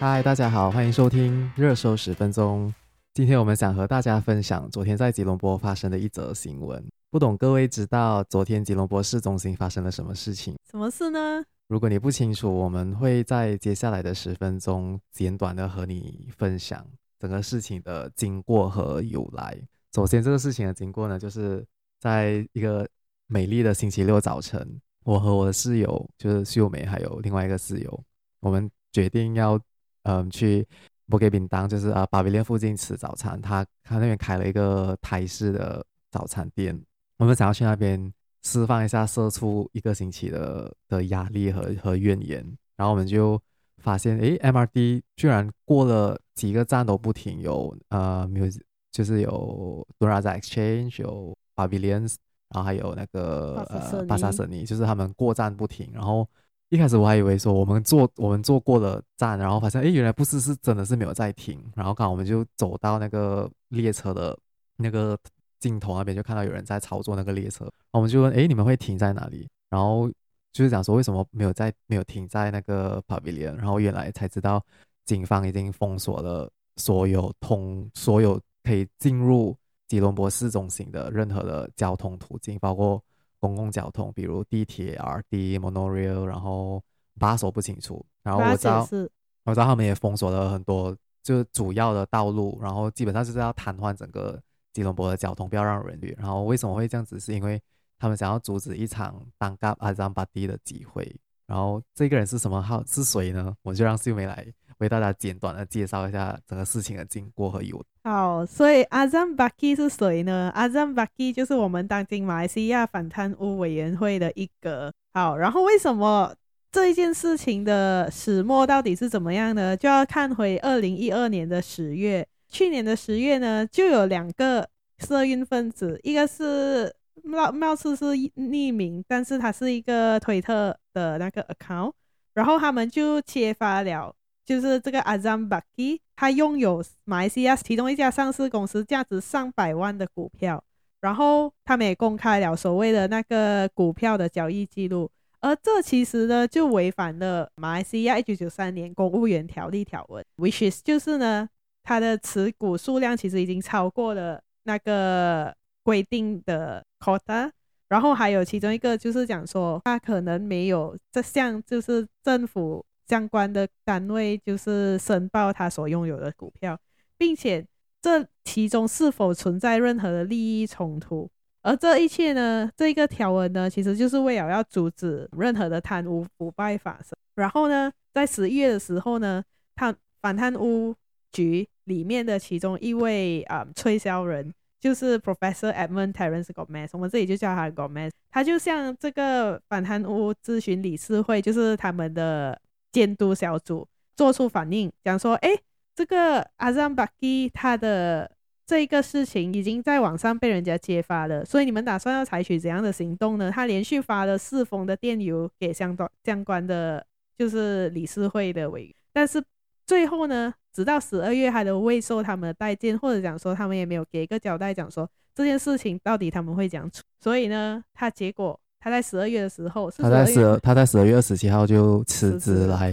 嗨，大家好，欢迎收听热搜十分钟。今天我们想和大家分享昨天在吉隆坡发生的一则新闻。不懂各位知道昨天吉隆坡市中心发生了什么事情？什么事呢？如果你不清楚，我们会在接下来的十分钟简短的和你分享整个事情的经过和由来。首先，这个事情的经过呢，就是在一个美丽的星期六早晨，我和我的室友就是秀美，还有另外一个室友，我们决定要。嗯，去摩给饼当，就是啊，巴比莲附近吃早餐。他他那边开了一个台式的早餐店，我们想要去那边释放一下社畜一个星期的的压力和和怨言。然后我们就发现，诶，MRT 居然过了几个站都不停，有呃，music 就是有 Razak Exchange，有巴比莲，然后还有那个呃巴萨舍尼，就是他们过站不停，然后。一开始我还以为说我们坐我们坐过了站，然后发现哎，原来不是，是真的是没有在停。然后刚好我们就走到那个列车的那个尽头那边，就看到有人在操作那个列车。然后我们就问哎，你们会停在哪里？然后就是讲说为什么没有在没有停在那个 Pavilion。然后原来才知道警方已经封锁了所有通所有可以进入吉隆坡市中心的任何的交通途径，包括。公共交通，比如地铁、RD、Monorail，然后 bus 我不清楚。然后我知道，我知道他们也封锁了很多，就是主要的道路，然后基本上就是要瘫痪整个吉隆坡的交通，不要让人流。然后为什么会这样子？是因为他们想要阻止一场当嘎阿张巴蒂的机会。然后这个人是什么号？是谁呢？我就让秀梅来。为大家简短的介绍一下整个事情的经过和由。好，所以阿赞巴基是谁呢？阿赞巴基就是我们当今马来西亚反贪污委员会的一个。好，然后为什么这一件事情的始末到底是怎么样呢？就要看回二零一二年的十月。去年的十月呢，就有两个社运分子，一个是貌貌似是匿名，但是他是一个推特的那个 account，然后他们就揭发了。就是这个阿赞巴基，他拥有马来西亚其中一家上市公司价值上百万的股票，然后他们也公开了所谓的那个股票的交易记录，而这其实呢就违反了马来西亚一九九三年公务员条例条文，which is 就是呢，他的持股数量其实已经超过了那个规定的 quota，然后还有其中一个就是讲说他可能没有这项就是政府。相关的单位就是申报他所拥有的股票，并且这其中是否存在任何的利益冲突？而这一切呢，这个条文呢，其实就是为了要阻止任何的贪污腐败发生。然后呢，在十一月的时候呢，他反贪污局里面的其中一位啊、嗯、推销人，就是 Professor Edmund Terence Gomez，我们这里就叫他 Gomez，他就向这个反贪污咨询理事会，就是他们的。监督小组做出反应，讲说：“哎，这个阿赞巴基他的这一个事情已经在网上被人家揭发了，所以你们打算要采取怎样的行动呢？”他连续发了四封的电邮给相关相关的就是理事会的委员，但是最后呢，直到十二月他都未受他们的待见，或者讲说他们也没有给一个交代，讲说这件事情到底他们会怎样处。所以呢，他结果。他在十二月的时候，他在十二，他在十二月二十七号就辞职来，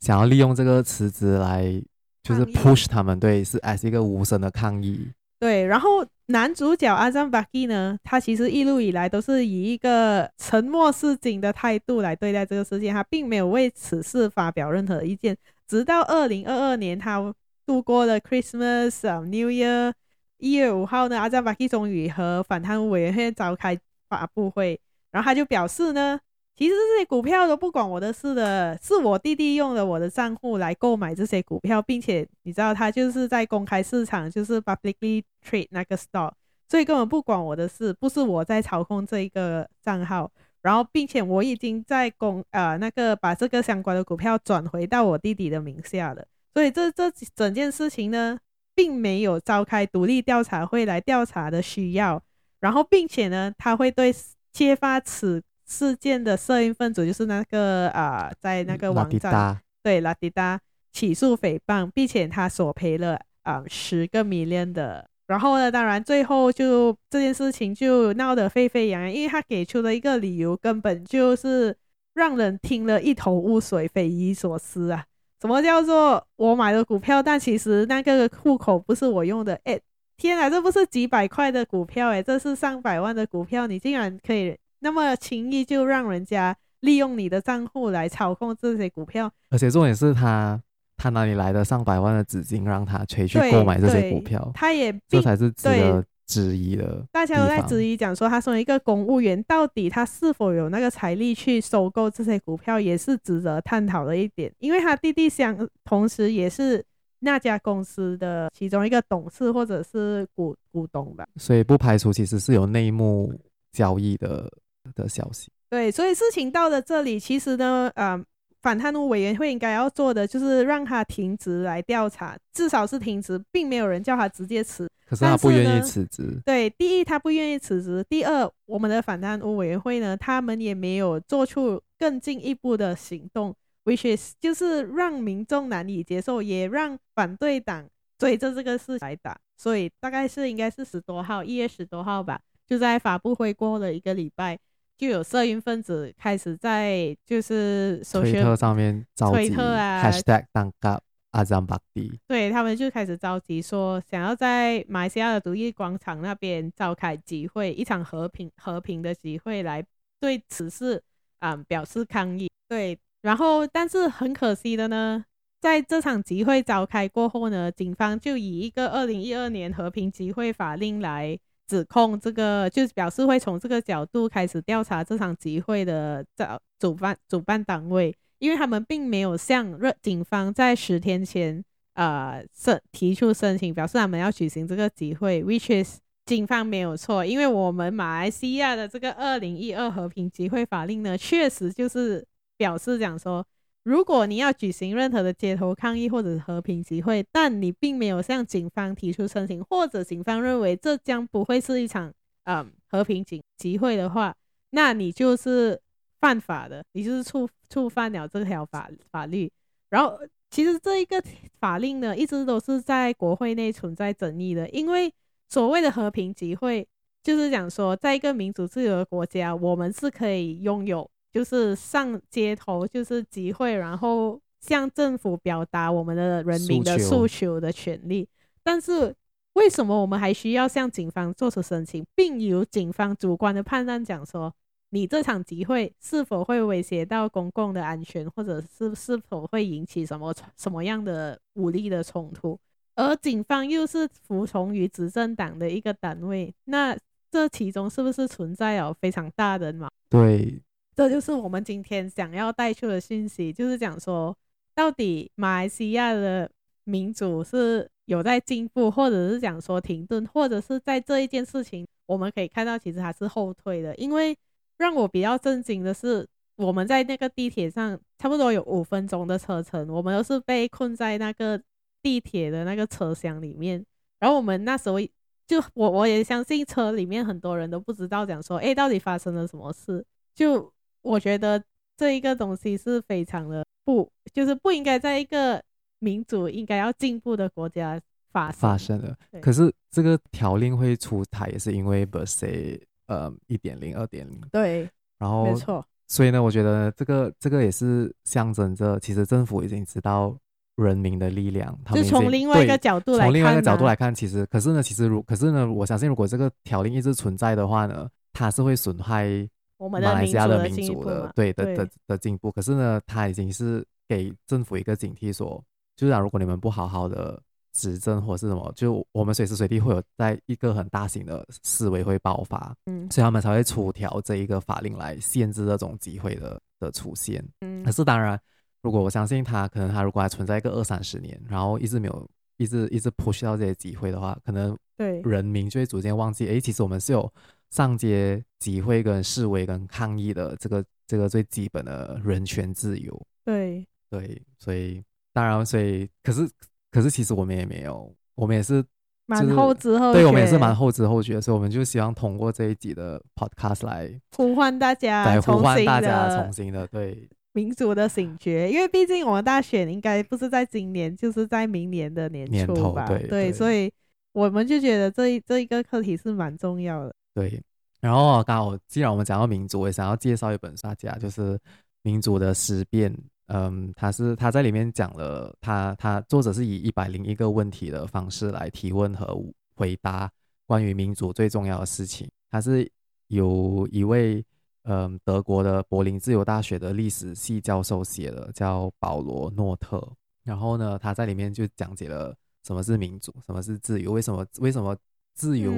想要利用这个辞职来，就是 push 他们，对，是 as 一个无声的抗议。对，然后男主角阿赞巴基呢，他其实一路以来都是以一个沉默是金的态度来对待这个事件，他并没有为此事发表任何意见。直到二零二二年，他度过了 Christmas、um, New Year，一月五号呢，阿赞巴基终于和反贪污委员会召开发布会。然后他就表示呢，其实这些股票都不管我的事的，是我弟弟用了我的账户来购买这些股票，并且你知道他就是在公开市场，就是 publicly trade 那个 stock，所以根本不管我的事，不是我在操控这一个账号。然后并且我已经在公呃那个把这个相关的股票转回到我弟弟的名下了，所以这这整件事情呢，并没有召开独立调查会来调查的需要。然后并且呢，他会对。揭发此事件的摄影分子就是那个啊、呃，在那个网站对拉蒂达起诉诽谤，并且他索赔了啊十个 million 的。然后呢，当然最后就这件事情就闹得沸沸扬扬，因为他给出的一个理由根本就是让人听了一头雾水、匪夷所思啊。什么叫做我买的股票，但其实那个户口不是我用的？哎，天啊，这不是几百块的股票，哎，这是上百万的股票，你竟然可以那么轻易就让人家利用你的账户来操控这些股票？而且重点是他，他哪里来的上百万的资金让他去去购买这些股票？他也这才是值得。质疑的，大家都在质疑，讲说他身为一个公务员，到底他是否有那个财力去收购这些股票，也是值得探讨的一点。因为他弟弟相同时也是那家公司的其中一个董事或者是股股东吧，所以不排除其实是有内幕交易的的消息。对，所以事情到了这里，其实呢，嗯、呃。反贪污委员会应该要做的就是让他停职来调查，至少是停职，并没有人叫他直接辞。可是他不愿意辞职。对，第一他不愿意辞职，第二我们的反贪污委员会呢，他们也没有做出更进一步的行动，which is 就是让民众难以接受，也让反对党追着这个事来打。所以大概是应该是十多号，一月十多号吧，就在发布会过了一个礼拜。就有色运分子开始在就是推特上面召集推特啊，#hashtag 当家阿赞巴蒂，对他们就开始着急说，想要在马来西亚的独立广场那边召开集会，一场和平和平的集会来对此事啊、嗯、表示抗议。对，然后但是很可惜的呢，在这场集会召开过后呢，警方就以一个二零一二年和平集会法令来。指控这个就表示会从这个角度开始调查这场集会的主主办主办单位，因为他们并没有向警方在十天前呃申提出申请，表示他们要举行这个集会，which is 警方没有错，因为我们马来西亚的这个二零一二和平集会法令呢，确实就是表示讲说。如果你要举行任何的街头抗议或者和平集会，但你并没有向警方提出申请，或者警方认为这将不会是一场嗯和平集集会的话，那你就是犯法的，你就是触触犯了这条法法律。然后，其实这一个法令呢，一直都是在国会内存在争议的，因为所谓的和平集会，就是讲说，在一个民主自由的国家，我们是可以拥有。就是上街头，就是集会，然后向政府表达我们的人民的诉求的权利。但是为什么我们还需要向警方做出申请，并由警方主观的判断讲说，你这场集会是否会威胁到公共的安全，或者是是否会引起什么什么样的武力的冲突？而警方又是服从于执政党的一个单位，那这其中是不是存在有非常大的矛盾？对。这就是我们今天想要带出的信息，就是讲说，到底马来西亚的民主是有在进步，或者是讲说停顿，或者是在这一件事情，我们可以看到其实还是后退的。因为让我比较震惊的是，我们在那个地铁上差不多有五分钟的车程，我们都是被困在那个地铁的那个车厢里面。然后我们那时候就我我也相信车里面很多人都不知道讲说，哎，到底发生了什么事？就我觉得这一个东西是非常的不，就是不应该在一个民主应该要进步的国家发生发生的。可是这个条令会出台，也是因为 Bersih 呃一点零、二点零。对，然后没错。所以呢，我觉得这个这个也是象征着，其实政府已经知道人民的力量。他们就从另外一个角度来看，从另外一个角度来看，其实可是呢，其实如可是呢，我相信如果这个条令一直存在的话呢，它是会损害。我们马来西亚的民主的对的的的进步，可是呢，他已经是给政府一个警惕，说，就是如果你们不好好的执政或是什么，就我们随时随地会有在一个很大型的思维会爆发，嗯，所以他们才会出条这一个法令来限制这种机会的的出现，嗯，可是当然，如果我相信他，可能他如果还存在一个二三十年，然后一直没有一直一直 push 到这些机会的话，可能对。人民就会逐渐忘记，哎，其实我们是有。上街集会、跟示威、跟抗议的这个这个最基本的人权自由，对。对，所以当然，所以可是可是其实我们也没有，我们也是蛮后知后觉，对我们也是蛮后知后觉，所以我们就希望通过这一集的 podcast 来呼唤大家，来呼唤大家重新的对民族的醒觉，因为毕竟我们大选应该不是在今年，就是在明年的年初吧，对对，对，所以我们就觉得这一这一个课题是蛮重要的。对，然后刚好，既然我们讲到民主，我也想要介绍一本书，大家就是《民主的思辨》嗯，他是他在里面讲了，他他作者是以一百零一个问题的方式来提问和回答关于民主最重要的事情。他是由一位嗯德国的柏林自由大学的历史系教授写的，叫保罗诺特。然后呢，他在里面就讲解了什么是民主，什么是自由，为什么为什么自由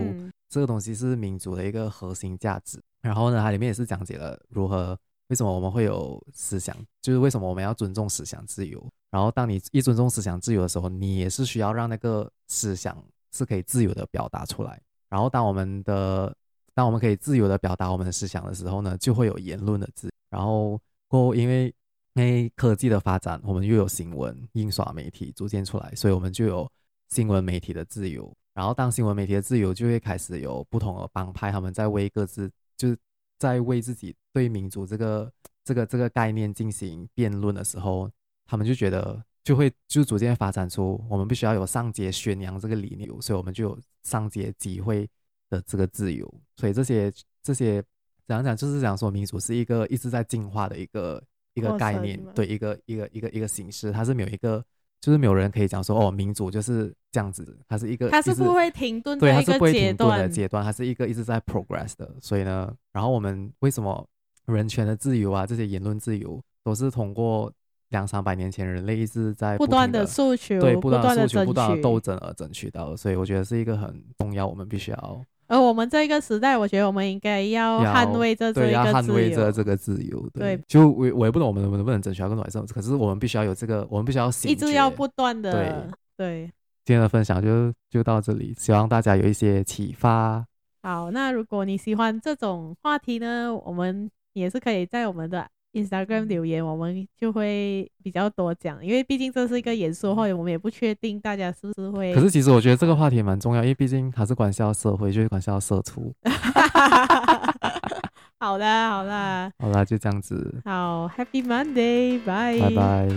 这个东西是民主的一个核心价值。然后呢，它里面也是讲解了如何为什么我们会有思想，就是为什么我们要尊重思想自由。然后当你一尊重思想自由的时候，你也是需要让那个思想是可以自由的表达出来。然后当我们的当我们可以自由的表达我们的思想的时候呢，就会有言论的自由。然后过后因为因为科技的发展，我们又有新闻、印刷媒体逐渐出来，所以我们就有新闻媒体的自由。然后当新闻媒体的自由，就会开始有不同的帮派，他们在为各自。就是在为自己对民主这个这个这个概念进行辩论的时候，他们就觉得就会就逐渐发展出我们必须要有上街宣扬这个理念，所以我们就有上街集会的这个自由。所以这些这些怎样讲，就是讲说民主是一个一直在进化的一个一个概念，对一个一个一个一个形式，它是没有一个。就是没有人可以讲说哦，民主就是这样子，它是一个，它是不会停顿，对，它是不会停顿的阶段，它是一个一直在 progress 的。所以呢，然后我们为什么人权的自由啊，这些言论自由，都是通过两三百年前人类一直在不断的诉求，对，不断的诉求，不断的斗争而争取到的。所以我觉得是一个很重要，我们必须要。而我们这个时代，我觉得我们应该要捍卫着这个自由，对，要捍卫着这个自由。对，对就我我也不懂我们能不能争取到更多可是我们必须要有这个，我们必须要一直要不断的对对。今天的分享就就到这里，希望大家有一些启发。好，那如果你喜欢这种话题呢，我们也是可以在我们的。Instagram 留言，我们就会比较多讲，因为毕竟这是一个严肃话题，我们也不确定大家是不是会。可是其实我觉得这个话题蛮重要，因为毕竟它是关系到社会，就是关系到社畜。好啦，好啦，好啦，就这样子。好，Happy Monday，拜拜拜。